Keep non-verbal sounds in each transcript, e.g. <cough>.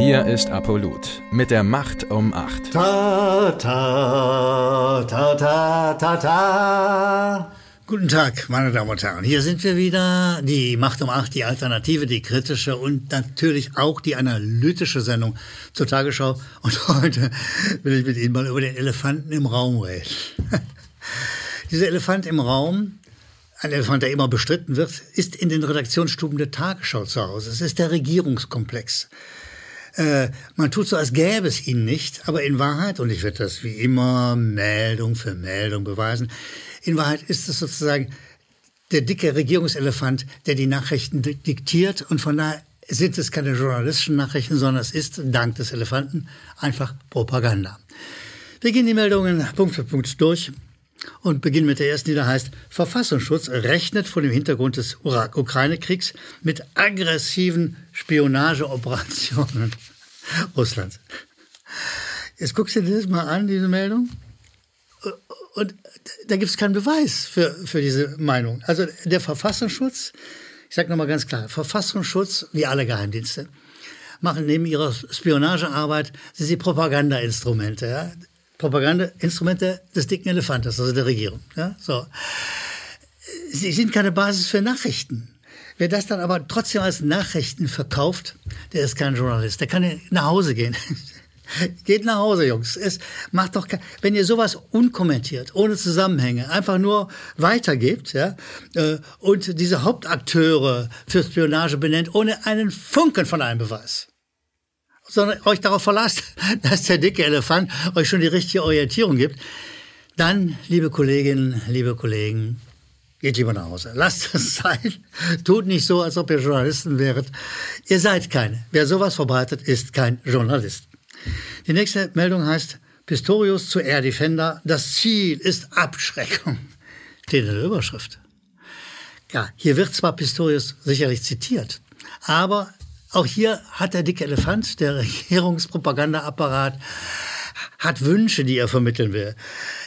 Hier ist Apollut mit der Macht um 8. Ta, ta, ta, ta, ta, ta. Guten Tag, meine Damen und Herren. Hier sind wir wieder. Die Macht um 8, die Alternative, die kritische und natürlich auch die analytische Sendung zur Tagesschau. Und heute will ich mit Ihnen mal über den Elefanten im Raum reden. <laughs> Dieser Elefant im Raum, ein Elefant, der immer bestritten wird, ist in den Redaktionsstuben der Tagesschau zu Hause. Es ist der Regierungskomplex. Äh, man tut so, als gäbe es ihn nicht, aber in Wahrheit, und ich werde das wie immer Meldung für Meldung beweisen, in Wahrheit ist es sozusagen der dicke Regierungselefant, der die Nachrichten diktiert und von daher sind es keine journalistischen Nachrichten, sondern es ist, dank des Elefanten, einfach Propaganda. Wir gehen die Meldungen Punkt für Punkt durch und beginnen mit der ersten, die da heißt, Verfassungsschutz rechnet vor dem Hintergrund des Ukraine-Kriegs mit aggressiven Spionageoperationen <laughs> Russlands. Jetzt guckst du dir das mal an, diese Meldung. Und da gibt es keinen Beweis für, für diese Meinung. Also der Verfassungsschutz, ich sage nochmal ganz klar, Verfassungsschutz, wie alle Geheimdienste, machen neben ihrer Spionagearbeit sie, sie Propagandainstrumente. Ja? Propagandainstrumente des dicken Elefantes, also der Regierung. Ja, so. Sie sind keine Basis für Nachrichten. Wer das dann aber trotzdem als Nachrichten verkauft, der ist kein Journalist. Der kann nach Hause gehen. <laughs> Geht nach Hause, Jungs. Es macht doch wenn ihr sowas unkommentiert, ohne Zusammenhänge, einfach nur weitergebt, ja, äh, und diese Hauptakteure für Spionage benennt, ohne einen Funken von einem Beweis sondern euch darauf verlasst, <laughs> dass der dicke Elefant euch schon die richtige Orientierung gibt, dann, liebe Kolleginnen, liebe Kollegen, geht lieber nach Hause. Lasst es <laughs> sein. Tut nicht so, als ob ihr Journalisten wäret. Ihr seid keine. Wer sowas verbreitet, ist kein Journalist. Die nächste Meldung heißt, Pistorius zu Air Defender. Das Ziel ist Abschreckung. Steht in der Überschrift. Ja, hier wird zwar Pistorius sicherlich zitiert, aber auch hier hat der dicke Elefant, der Regierungspropagandaapparat, hat Wünsche, die er vermitteln will.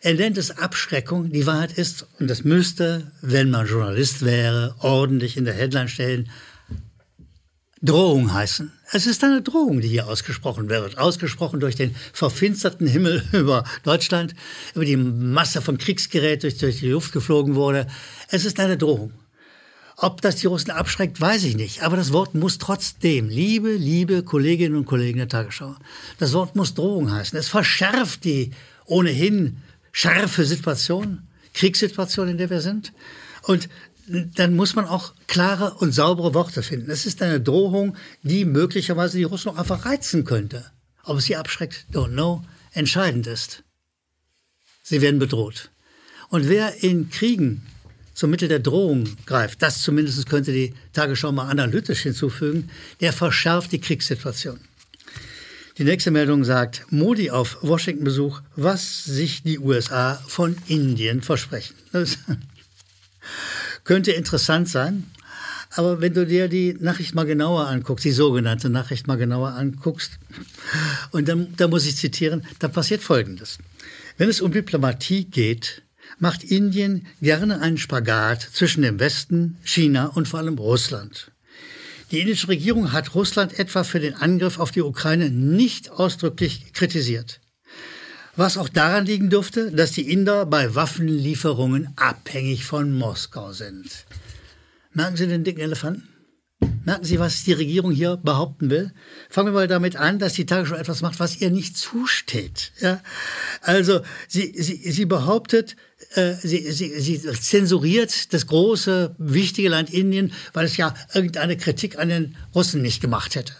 Er nennt es Abschreckung. Die Wahrheit ist, und das müsste, wenn man Journalist wäre, ordentlich in der Headline stellen, Drohung heißen. Es ist eine Drohung, die hier ausgesprochen wird. Ausgesprochen durch den verfinsterten Himmel <laughs> über Deutschland, über die Masse von Kriegsgerät durch, durch die Luft geflogen wurde. Es ist eine Drohung. Ob das die Russen abschreckt, weiß ich nicht. Aber das Wort muss trotzdem, liebe, liebe Kolleginnen und Kollegen der Tagesschau, das Wort muss Drohung heißen. Es verschärft die ohnehin scharfe Situation, Kriegssituation, in der wir sind. Und dann muss man auch klare und saubere Worte finden. Es ist eine Drohung, die möglicherweise die Russen auch einfach reizen könnte. Ob es sie abschreckt, don't know. Entscheidend ist, sie werden bedroht. Und wer in Kriegen zum Mittel der Drohung greift, das zumindest könnte die Tagesschau mal analytisch hinzufügen, der verschärft die Kriegssituation. Die nächste Meldung sagt, Modi auf Washington-Besuch, was sich die USA von Indien versprechen. Das <laughs> könnte interessant sein, aber wenn du dir die Nachricht mal genauer anguckst, die sogenannte Nachricht mal genauer anguckst, und dann, da muss ich zitieren, da passiert Folgendes. Wenn es um Diplomatie geht, macht Indien gerne einen Spagat zwischen dem Westen, China und vor allem Russland. Die indische Regierung hat Russland etwa für den Angriff auf die Ukraine nicht ausdrücklich kritisiert. Was auch daran liegen dürfte, dass die Inder bei Waffenlieferungen abhängig von Moskau sind. Merken Sie den dicken Elefanten? Merken Sie, was die Regierung hier behaupten will? Fangen wir mal damit an, dass die Tagesschau etwas macht, was ihr nicht zusteht. Ja? Also sie, sie, sie behauptet, äh, sie, sie, sie zensuriert das große, wichtige Land Indien, weil es ja irgendeine Kritik an den Russen nicht gemacht hätte.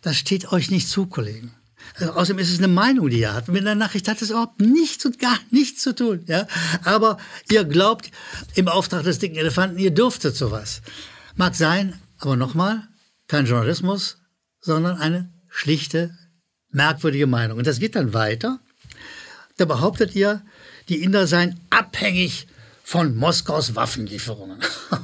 Das steht euch nicht zu, Kollegen. Also außerdem ist es eine Meinung, die ihr habt. Mit einer Nachricht hat es überhaupt nichts und gar nichts zu tun. Ja? Aber ihr glaubt im Auftrag des dicken Elefanten, ihr dürftet sowas. Mag sein, aber nochmal, kein Journalismus, sondern eine schlichte, merkwürdige Meinung. Und das geht dann weiter. Da behauptet ihr, die Inder seien abhängig von Moskaus Waffenlieferungen. <laughs>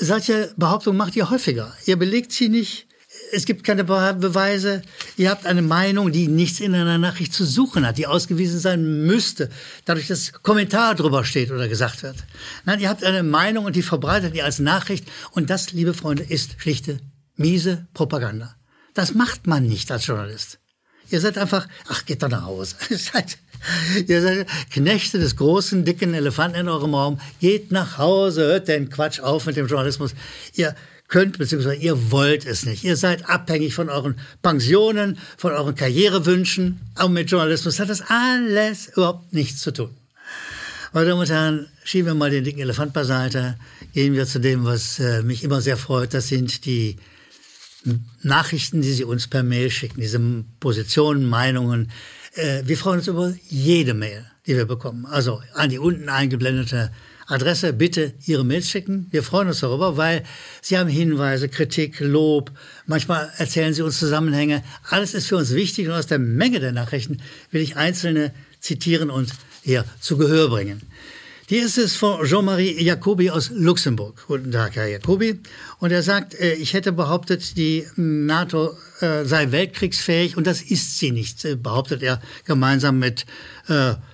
Solche Behauptungen macht ihr häufiger. Ihr belegt sie nicht es gibt keine Beweise. Ihr habt eine Meinung, die nichts in einer Nachricht zu suchen hat, die ausgewiesen sein müsste, dadurch, dass Kommentar drüber steht oder gesagt wird. Nein, ihr habt eine Meinung und die verbreitet ihr als Nachricht. Und das, liebe Freunde, ist schlichte miese Propaganda. Das macht man nicht als Journalist. Ihr seid einfach, ach, geht doch nach Hause. Ihr <laughs> seid, ihr seid Knechte des großen, dicken Elefanten in eurem Raum. Geht nach Hause, hört den Quatsch auf mit dem Journalismus. Ihr könnt, beziehungsweise ihr wollt es nicht. Ihr seid abhängig von euren Pensionen, von euren Karrierewünschen. Aber mit Journalismus hat das alles überhaupt nichts zu tun. Meine Damen und Herren, schieben wir mal den dicken Elefant beiseite. Gehen wir zu dem, was äh, mich immer sehr freut. Das sind die Nachrichten, die Sie uns per Mail schicken, diese Positionen, Meinungen. Äh, wir freuen uns über jede Mail, die wir bekommen. Also an die unten eingeblendete Adresse bitte Ihre Mails schicken. Wir freuen uns darüber, weil Sie haben Hinweise, Kritik, Lob. Manchmal erzählen Sie uns Zusammenhänge. Alles ist für uns wichtig und aus der Menge der Nachrichten will ich einzelne zitieren und hier zu Gehör bringen. Die ist es von Jean-Marie Jacobi aus Luxemburg. Guten Tag, Herr Jacobi. Und er sagt, äh, ich hätte behauptet, die NATO äh, sei weltkriegsfähig und das ist sie nicht, äh, behauptet er gemeinsam mit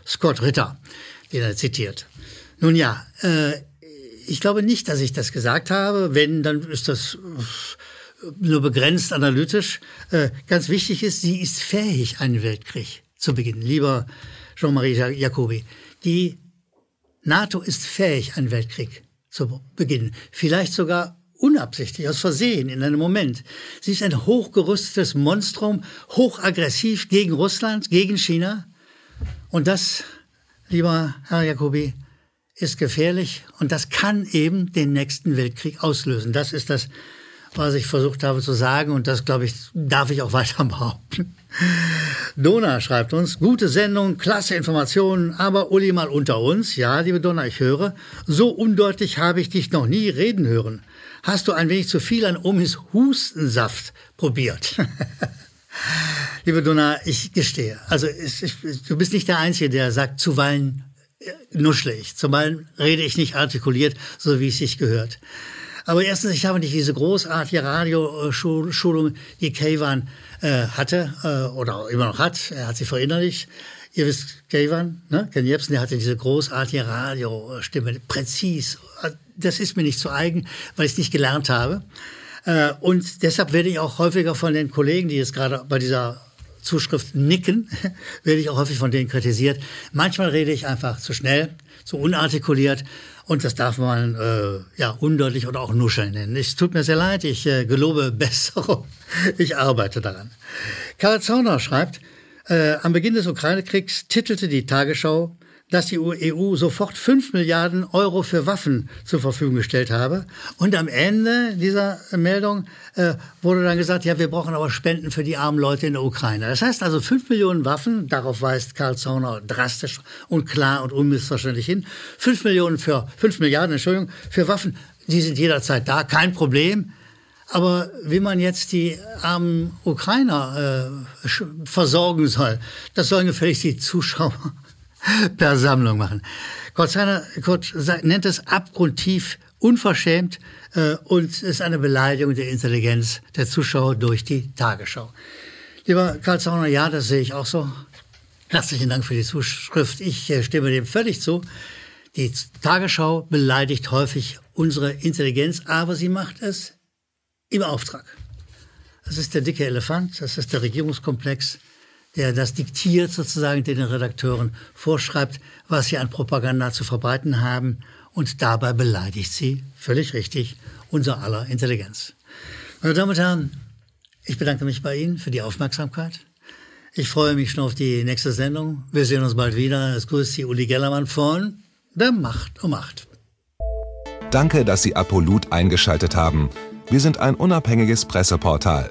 Scott Ritter, den er zitiert. Nun ja, äh, ich glaube nicht, dass ich das gesagt habe. Wenn, dann ist das nur begrenzt analytisch. Äh, ganz wichtig ist, sie ist fähig, einen Weltkrieg zu beginnen. Lieber Jean-Marie Jacobi, die NATO ist fähig, einen Weltkrieg zu beginnen. Vielleicht sogar unabsichtlich, aus Versehen, in einem Moment. Sie ist ein hochgerüstetes Monstrum, hochaggressiv gegen Russland, gegen China. Und das, lieber Herr Jacobi, ist gefährlich und das kann eben den nächsten Weltkrieg auslösen. Das ist das, was ich versucht habe zu sagen und das, glaube ich, darf ich auch <laughs> weiter behaupten. Dona schreibt uns, gute Sendung, klasse Informationen, aber Uli mal unter uns. Ja, liebe Donna, ich höre. So undeutlich habe ich dich noch nie reden hören. Hast du ein wenig zu viel an Omis Hustensaft probiert? <laughs> liebe Donna, ich gestehe, also ich, du bist nicht der Einzige, der sagt zuweilen nuschle ich. Zumal rede ich nicht artikuliert, so wie es sich gehört. Aber erstens, ich habe nicht diese großartige Radioschulung, die Kayvan äh, hatte äh, oder immer noch hat. Er hat sie verinnerlicht. Ihr wisst, Kayvan, ne? Ken Jebsen, der hatte diese großartige Radiostimme, präzis. Das ist mir nicht zu eigen, weil ich es nicht gelernt habe. Äh, und deshalb werde ich auch häufiger von den Kollegen, die jetzt gerade bei dieser Zuschrift nicken, <laughs> werde ich auch häufig von denen kritisiert. Manchmal rede ich einfach zu schnell, zu unartikuliert und das darf man äh, ja undeutlich oder auch nuscheln nennen. Es tut mir sehr leid, ich äh, gelobe <laughs> Besserung. Ich arbeite daran. Karl Zauner schreibt, äh, am Beginn des Ukraine-Kriegs titelte die Tagesschau dass die EU sofort 5 Milliarden Euro für Waffen zur Verfügung gestellt habe. Und am Ende dieser Meldung äh, wurde dann gesagt, ja, wir brauchen aber Spenden für die armen Leute in der Ukraine. Das heißt also 5 Millionen Waffen, darauf weist Karl Zauner drastisch und klar und unmissverständlich hin. 5 Millionen für, 5 Milliarden, Entschuldigung, für Waffen, die sind jederzeit da, kein Problem. Aber wie man jetzt die armen Ukrainer äh, versorgen soll, das sollen gefälligst die Zuschauer <laughs> per Sammlung machen. Kurt, Seiner, Kurt nennt es abgrundtief unverschämt äh, und ist eine Beleidigung der Intelligenz der Zuschauer durch die Tagesschau. Lieber Karl Zauner, ja, das sehe ich auch so. Herzlichen Dank für die Zuschrift. Ich äh, stimme dem völlig zu. Die Tagesschau beleidigt häufig unsere Intelligenz, aber sie macht es im Auftrag. Das ist der dicke Elefant, das ist der Regierungskomplex, der das diktiert sozusagen den Redakteuren, vorschreibt, was sie an Propaganda zu verbreiten haben und dabei beleidigt sie, völlig richtig, unser aller Intelligenz. Meine Damen und Herren, ich bedanke mich bei Ihnen für die Aufmerksamkeit. Ich freue mich schon auf die nächste Sendung. Wir sehen uns bald wieder. Es grüßt Sie Uli Gellermann von der Macht um Macht. Danke, dass Sie Apolut eingeschaltet haben. Wir sind ein unabhängiges Presseportal.